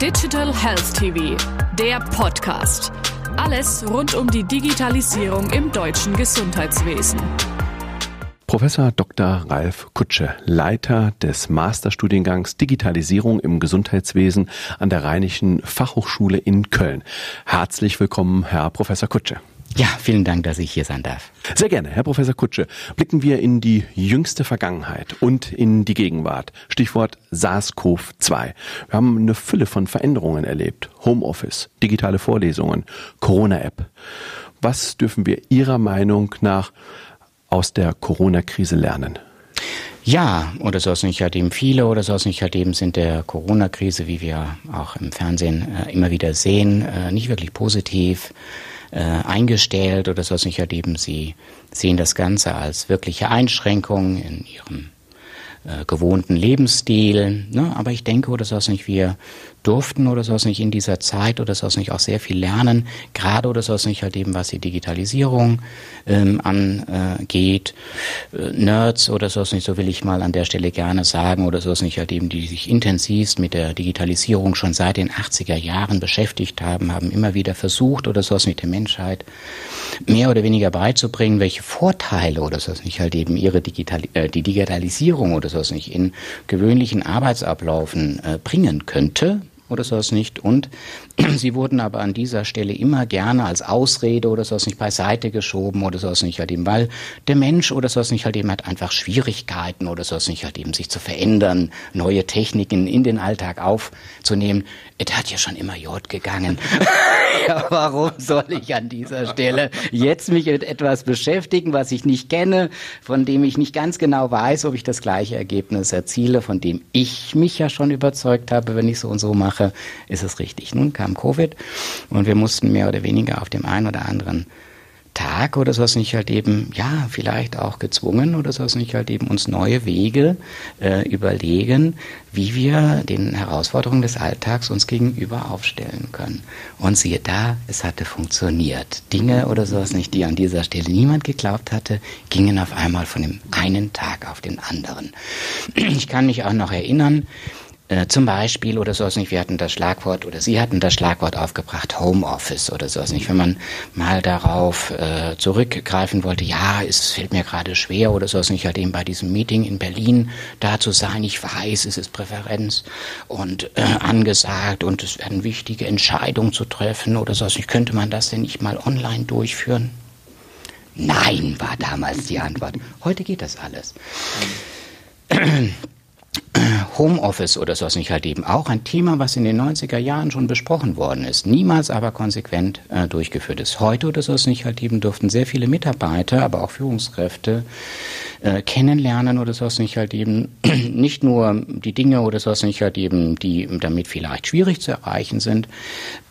Digital Health TV, der Podcast. Alles rund um die Digitalisierung im deutschen Gesundheitswesen. Professor Dr. Ralf Kutsche, Leiter des Masterstudiengangs Digitalisierung im Gesundheitswesen an der Rheinischen Fachhochschule in Köln. Herzlich willkommen, Herr Professor Kutsche. Ja, vielen Dank, dass ich hier sein darf. Sehr gerne, Herr Professor Kutsche. Blicken wir in die jüngste Vergangenheit und in die Gegenwart. Stichwort SARS-CoV-2. Wir haben eine Fülle von Veränderungen erlebt. Homeoffice, digitale Vorlesungen, Corona-App. Was dürfen wir Ihrer Meinung nach aus der Corona-Krise lernen? Ja, oder es nicht halt eben viele oder es nicht halt eben sind der Corona-Krise, wie wir auch im Fernsehen äh, immer wieder sehen, äh, nicht wirklich positiv äh, eingestellt oder sowas nicht erleben. Sie sehen das Ganze als wirkliche Einschränkung in ihrem äh, gewohnten Lebensstil. Ne? Aber ich denke, oder sowas nicht, wir durften oder sowas nicht in dieser Zeit oder sowas nicht auch sehr viel lernen, gerade oder sowas nicht halt eben, was die Digitalisierung ähm, angeht. Äh, Nerds oder sowas nicht, so will ich mal an der Stelle gerne sagen, oder sowas nicht halt eben, die sich intensivst mit der Digitalisierung schon seit den 80er Jahren beschäftigt haben, haben immer wieder versucht oder sowas nicht der Menschheit mehr oder weniger beizubringen, welche Vorteile oder sowas nicht halt eben ihre Digital äh, die Digitalisierung oder sowas nicht in gewöhnlichen Arbeitsablaufen äh, bringen könnte oder sowas nicht. Und sie wurden aber an dieser Stelle immer gerne als Ausrede oder sowas nicht beiseite geschoben oder sowas nicht halt eben, weil der Mensch oder sowas nicht halt eben hat einfach Schwierigkeiten oder sowas nicht halt eben sich zu verändern, neue Techniken in den Alltag aufzunehmen. Es hat ja schon immer Jod gegangen. ja, warum soll ich an dieser Stelle jetzt mich mit etwas beschäftigen, was ich nicht kenne, von dem ich nicht ganz genau weiß, ob ich das gleiche Ergebnis erziele, von dem ich mich ja schon überzeugt habe, wenn ich so und so mache, ist es richtig. Nun kam Covid und wir mussten mehr oder weniger auf dem einen oder anderen Tag oder sowas nicht halt eben, ja, vielleicht auch gezwungen oder sowas nicht halt eben uns neue Wege äh, überlegen, wie wir den Herausforderungen des Alltags uns gegenüber aufstellen können. Und siehe da, es hatte funktioniert. Dinge oder sowas nicht, die an dieser Stelle niemand geglaubt hatte, gingen auf einmal von dem einen Tag auf den anderen. Ich kann mich auch noch erinnern, äh, zum Beispiel oder sowas nicht, wir hatten das Schlagwort oder Sie hatten das Schlagwort aufgebracht, Homeoffice oder sowas nicht. Wenn man mal darauf äh, zurückgreifen wollte, ja, es fällt mir gerade schwer oder sowas nicht, halt eben bei diesem Meeting in Berlin da zu sein. Ich weiß, es ist Präferenz und äh, angesagt und es werden wichtige Entscheidungen zu treffen oder sowas nicht. Könnte man das denn nicht mal online durchführen? Nein, war damals die Antwort. Heute geht das alles. Homeoffice oder sowas nicht halt eben auch ein Thema, was in den 90er Jahren schon besprochen worden ist, niemals aber konsequent äh, durchgeführt ist. Heute oder sowas nicht halt eben durften sehr viele Mitarbeiter, aber auch Führungskräfte äh, kennenlernen oder sowas nicht halt eben nicht nur die Dinge oder sowas nicht halt eben, die damit vielleicht schwierig zu erreichen sind.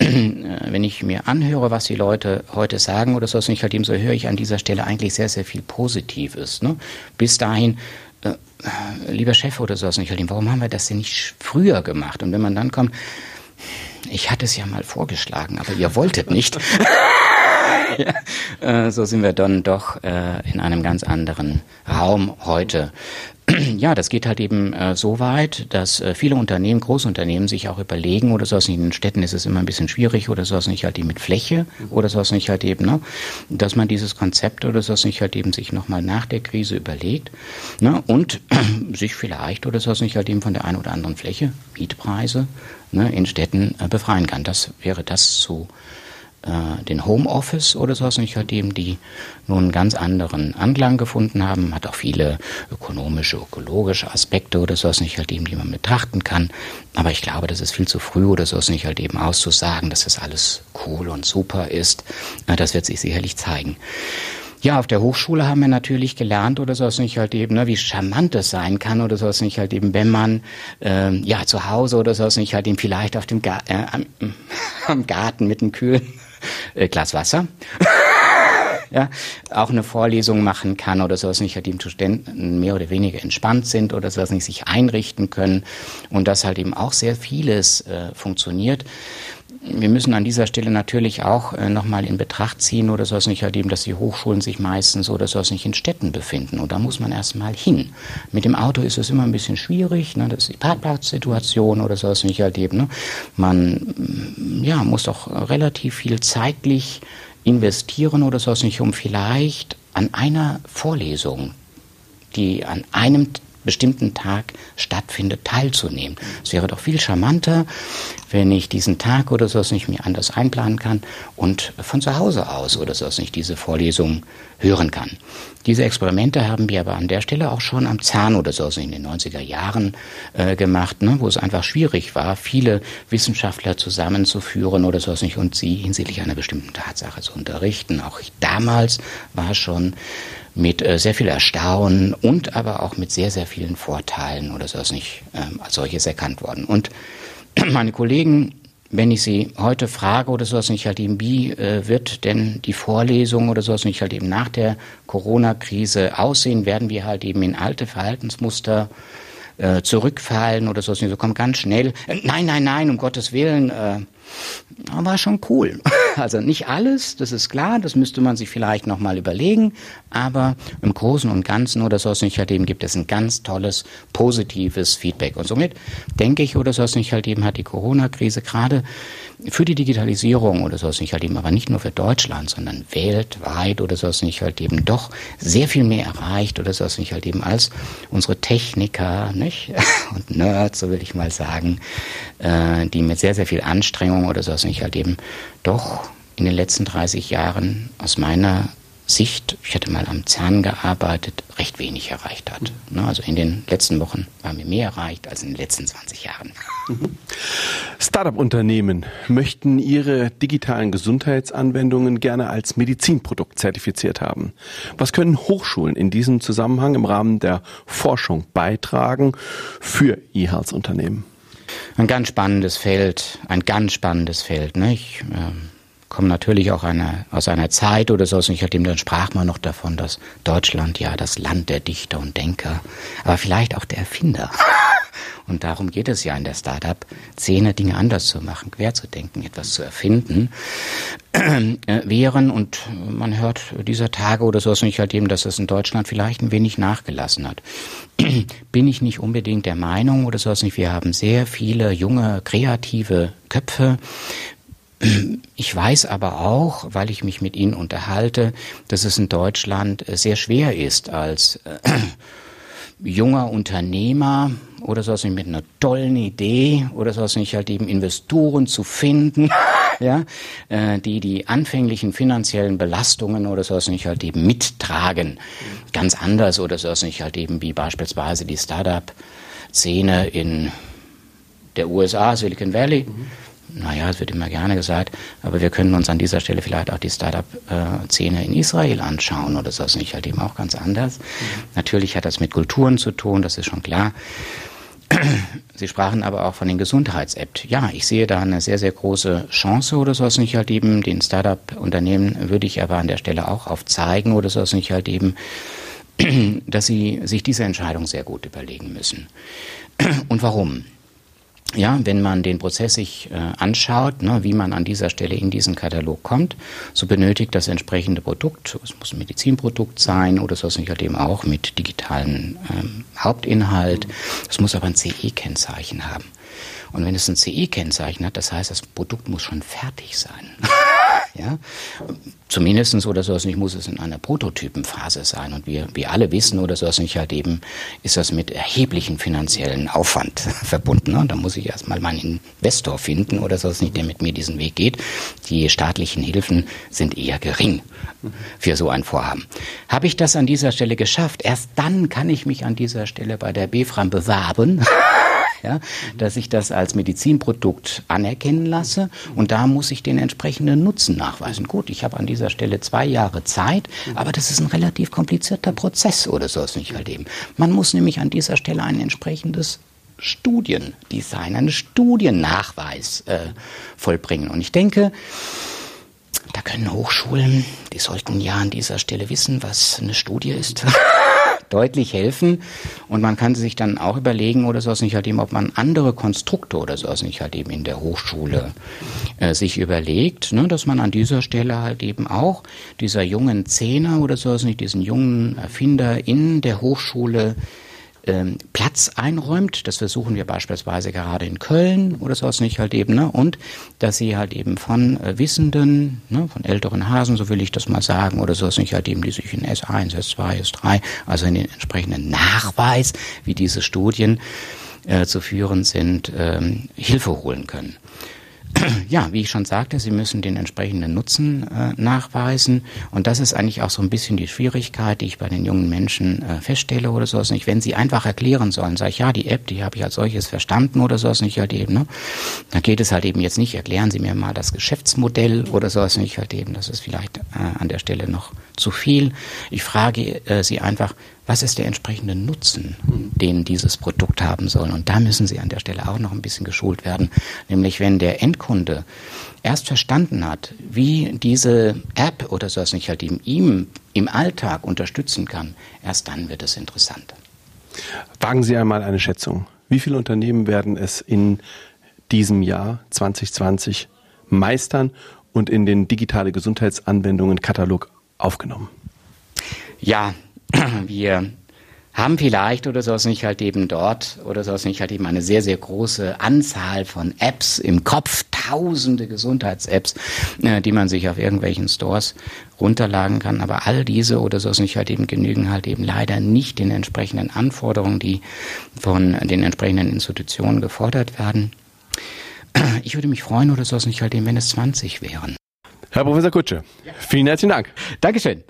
Äh, wenn ich mir anhöre, was die Leute heute sagen oder sowas nicht halt eben, so höre ich an dieser Stelle eigentlich sehr, sehr viel Positives. Ne? Bis dahin äh, lieber Chef oder sowas nicht, warum haben wir das denn nicht früher gemacht? Und wenn man dann kommt, ich hatte es ja mal vorgeschlagen, aber ihr wolltet nicht. ja, äh, so sind wir dann doch äh, in einem ganz anderen Raum heute. Ja, das geht halt eben äh, so weit, dass viele Unternehmen, Großunternehmen sich auch überlegen oder sowas in den Städten ist es immer ein bisschen schwierig oder sowas nicht halt eben mit Fläche oder sowas nicht halt eben, ne, dass man dieses Konzept oder sowas nicht halt eben sich nochmal nach der Krise überlegt ne, und sich vielleicht oder sowas nicht halt eben von der einen oder anderen Fläche, Mietpreise ne, in Städten befreien kann. Das wäre das zu äh, den Homeoffice oder sowas nicht halt eben, die nun einen ganz anderen Anklang gefunden haben, hat auch viele ökonomische, ökologische Aspekte oder sowas nicht halt eben, die man betrachten kann. Aber ich glaube, das ist viel zu früh oder sowas nicht halt eben auszusagen, dass das alles cool und super ist. Das wird sich sicherlich zeigen. Ja, auf der Hochschule haben wir natürlich gelernt oder sowas nicht halt eben, ne, wie charmant es sein kann oder sowas nicht halt eben, wenn man äh, ja zu Hause oder sowas nicht halt eben vielleicht auf dem Ga äh, am, am Garten mit einem kühlen äh, Glas Wasser. ja, auch eine Vorlesung machen kann oder sowas nicht, halt die Studenten mehr oder weniger entspannt sind oder sowas nicht sich einrichten können und dass halt eben auch sehr vieles äh, funktioniert. Wir müssen an dieser Stelle natürlich auch äh, nochmal in Betracht ziehen oder soll es nicht erleben, dass die Hochschulen sich meistens oder soll nicht in Städten befinden. Und da muss man erstmal hin. Mit dem Auto ist es immer ein bisschen schwierig, ne? das ist die Parkplatzsituation oder soll es nicht erleben. Ne? Man mm, ja, muss doch relativ viel zeitlich investieren oder soll nicht, um vielleicht an einer Vorlesung, die an einem bestimmten Tag stattfindet, teilzunehmen. Es wäre doch viel charmanter, wenn ich diesen Tag oder so nicht mir anders einplanen kann und von zu Hause aus oder so nicht diese Vorlesung hören kann. Diese Experimente haben wir aber an der Stelle auch schon am CERN oder so in den 90er Jahren äh, gemacht, ne, wo es einfach schwierig war, viele Wissenschaftler zusammenzuführen oder so nicht und sie hinsichtlich einer bestimmten Tatsache zu unterrichten. Auch ich, damals war schon mit äh, sehr viel Erstaunen und aber auch mit sehr, sehr vielen Vorteilen oder so ist nicht ähm, als solches erkannt worden. Und meine Kollegen, wenn ich sie heute frage oder sowas nicht halt eben, wie äh, wird denn die Vorlesung oder sowas nicht halt eben nach der Corona-Krise aussehen, werden wir halt eben in alte Verhaltensmuster äh, zurückfallen oder sowas nicht, so kommt ganz schnell, äh, nein, nein, nein, um Gottes Willen, äh, war schon cool. Also nicht alles, das ist klar, das müsste man sich vielleicht nochmal überlegen, aber im Großen und Ganzen oder so nicht halt eben gibt es ein ganz tolles, positives Feedback. Und somit denke ich oder so nicht halt eben hat die Corona-Krise gerade für die Digitalisierung oder so nicht halt eben, aber nicht nur für Deutschland, sondern weltweit oder so nicht halt eben doch sehr viel mehr erreicht oder so nicht halt eben als unsere Techniker, nicht? Und Nerds, so will ich mal sagen, äh, die mit sehr, sehr viel Anstrengung oder so nicht halt eben doch in den letzten 30 Jahren aus meiner Sicht, ich hatte mal am CERN gearbeitet, recht wenig erreicht hat. Mhm. Also in den letzten Wochen war mir mehr erreicht als in den letzten 20 Jahren. Mhm. Startup-Unternehmen möchten ihre digitalen Gesundheitsanwendungen gerne als Medizinprodukt zertifiziert haben. Was können Hochschulen in diesem Zusammenhang im Rahmen der Forschung beitragen für E-Health-Unternehmen? Ein ganz spannendes Feld, ein ganz spannendes Feld. Nicht? Ähm komme natürlich auch eine, aus einer Zeit oder so, ich hatte dann sprach man noch davon, dass Deutschland ja das Land der Dichter und Denker, aber vielleicht auch der Erfinder. Und darum geht es ja in der Startup-Szene, Dinge anders zu machen, quer zu denken, etwas zu erfinden, äh, wären. Und man hört dieser Tage oder so nicht halt eben, dass es in Deutschland vielleicht ein wenig nachgelassen hat. Bin ich nicht unbedingt der Meinung oder so nicht. Wir haben sehr viele junge, kreative Köpfe. Ich weiß aber auch, weil ich mich mit Ihnen unterhalte, dass es in Deutschland sehr schwer ist, als äh, junger Unternehmer oder so mit einer tollen Idee oder so nicht halt eben Investoren zu finden, ja, äh, die die anfänglichen finanziellen Belastungen oder so nicht halt eben mittragen. Ganz anders oder so nicht halt eben wie beispielsweise die Startup-Szene in der USA, Silicon Valley. Mhm naja, es wird immer gerne gesagt, aber wir können uns an dieser Stelle vielleicht auch die Startup-Szene in Israel anschauen oder so. Das ist nicht halt eben auch ganz anders. Mhm. Natürlich hat das mit Kulturen zu tun, das ist schon klar. Sie sprachen aber auch von den Gesundheits-App. Ja, ich sehe da eine sehr, sehr große Chance oder so nicht halt eben. Den Startup-Unternehmen würde ich aber an der Stelle auch aufzeigen oder so nicht halt eben, dass sie sich diese Entscheidung sehr gut überlegen müssen. Und warum? Ja, wenn man den Prozess sich äh, anschaut, ne, wie man an dieser Stelle in diesen Katalog kommt, so benötigt das entsprechende Produkt, es muss ein Medizinprodukt sein oder es nicht halt eben auch mit digitalen ähm, Hauptinhalt, es muss aber ein CE-Kennzeichen haben. Und wenn es ein CE-Kennzeichen hat, das heißt, das Produkt muss schon fertig sein. Ja? Zumindestens oder so nicht muss es in einer Prototypenphase sein. Und wir, wir alle wissen oder so nicht halt eben, ist das mit erheblichen finanziellen Aufwand verbunden. Und da muss ich erstmal meinen Investor finden oder so nicht, der mit mir diesen Weg geht. Die staatlichen Hilfen sind eher gering für so ein Vorhaben. Habe ich das an dieser Stelle geschafft? Erst dann kann ich mich an dieser Stelle bei der BFRAM bewerben. ja, dass ich das als Medizinprodukt anerkennen lasse und da muss ich den entsprechenden Nutzen nachweisen. Gut, ich habe an dieser Stelle zwei Jahre Zeit, aber das ist ein relativ komplizierter Prozess oder so ist nicht halt eben. Man muss nämlich an dieser Stelle ein entsprechendes Studiendesign, einen Studiennachweis äh, vollbringen. Und ich denke, da können Hochschulen, die sollten ja an dieser Stelle wissen, was eine Studie ist. deutlich helfen. Und man kann sich dann auch überlegen oder sowas nicht halt eben, ob man andere Konstrukte oder sowas nicht halt eben in der Hochschule äh, sich überlegt, ne, dass man an dieser Stelle halt eben auch dieser jungen Zehner oder sowas nicht, diesen jungen Erfinder in der Hochschule ähm, Platz einräumt. Das versuchen wir beispielsweise gerade in Köln oder sowas nicht halt eben. Ne? Und dass sie halt eben von äh, Wissenden, ne, von älteren Hasen, so will ich das mal sagen, oder sowas nicht halt eben, die sich in S1, S2, S3, also in den entsprechenden Nachweis, wie diese Studien äh, zu führen sind, ähm, Hilfe holen können. ja, wie ich schon sagte, Sie müssen den entsprechenden Nutzen äh, nachweisen. Und das ist eigentlich auch so ein bisschen die Schwierigkeit, die ich bei den jungen Menschen äh, feststelle oder sowas nicht. Wenn sie einfach erklären sollen, sage ich, ja, die App, die habe ich als solches verstanden oder sowas nicht halt eben, ne? Dann geht es halt eben jetzt nicht, erklären Sie mir mal das Geschäftsmodell oder sowas nicht halt eben. Das ist vielleicht äh, an der Stelle noch zu viel. Ich frage äh, Sie einfach, was ist der entsprechende Nutzen, den dieses Produkt haben soll. Und da müssen Sie an der Stelle auch noch ein bisschen geschult werden. Nämlich wenn der Endkunde erst verstanden hat, wie diese App oder so was nicht halt ihm im Alltag unterstützen kann, erst dann wird es interessant. Wagen Sie einmal eine Schätzung. Wie viele Unternehmen werden es in diesem Jahr 2020 meistern und in den digitale Gesundheitsanwendungen Katalog aufgenommen? Ja, wir haben vielleicht oder sowas nicht halt eben dort oder sowas nicht halt eben eine sehr, sehr große Anzahl von Apps im Kopf, tausende Gesundheits-Apps, äh, die man sich auf irgendwelchen Stores runterladen kann. Aber all diese oder sowas nicht halt eben genügen halt eben leider nicht den entsprechenden Anforderungen, die von den entsprechenden Institutionen gefordert werden. Ich würde mich freuen oder sowas nicht halt eben, wenn es 20 wären. Herr Professor Kutsche, vielen herzlichen Dank. Dankeschön.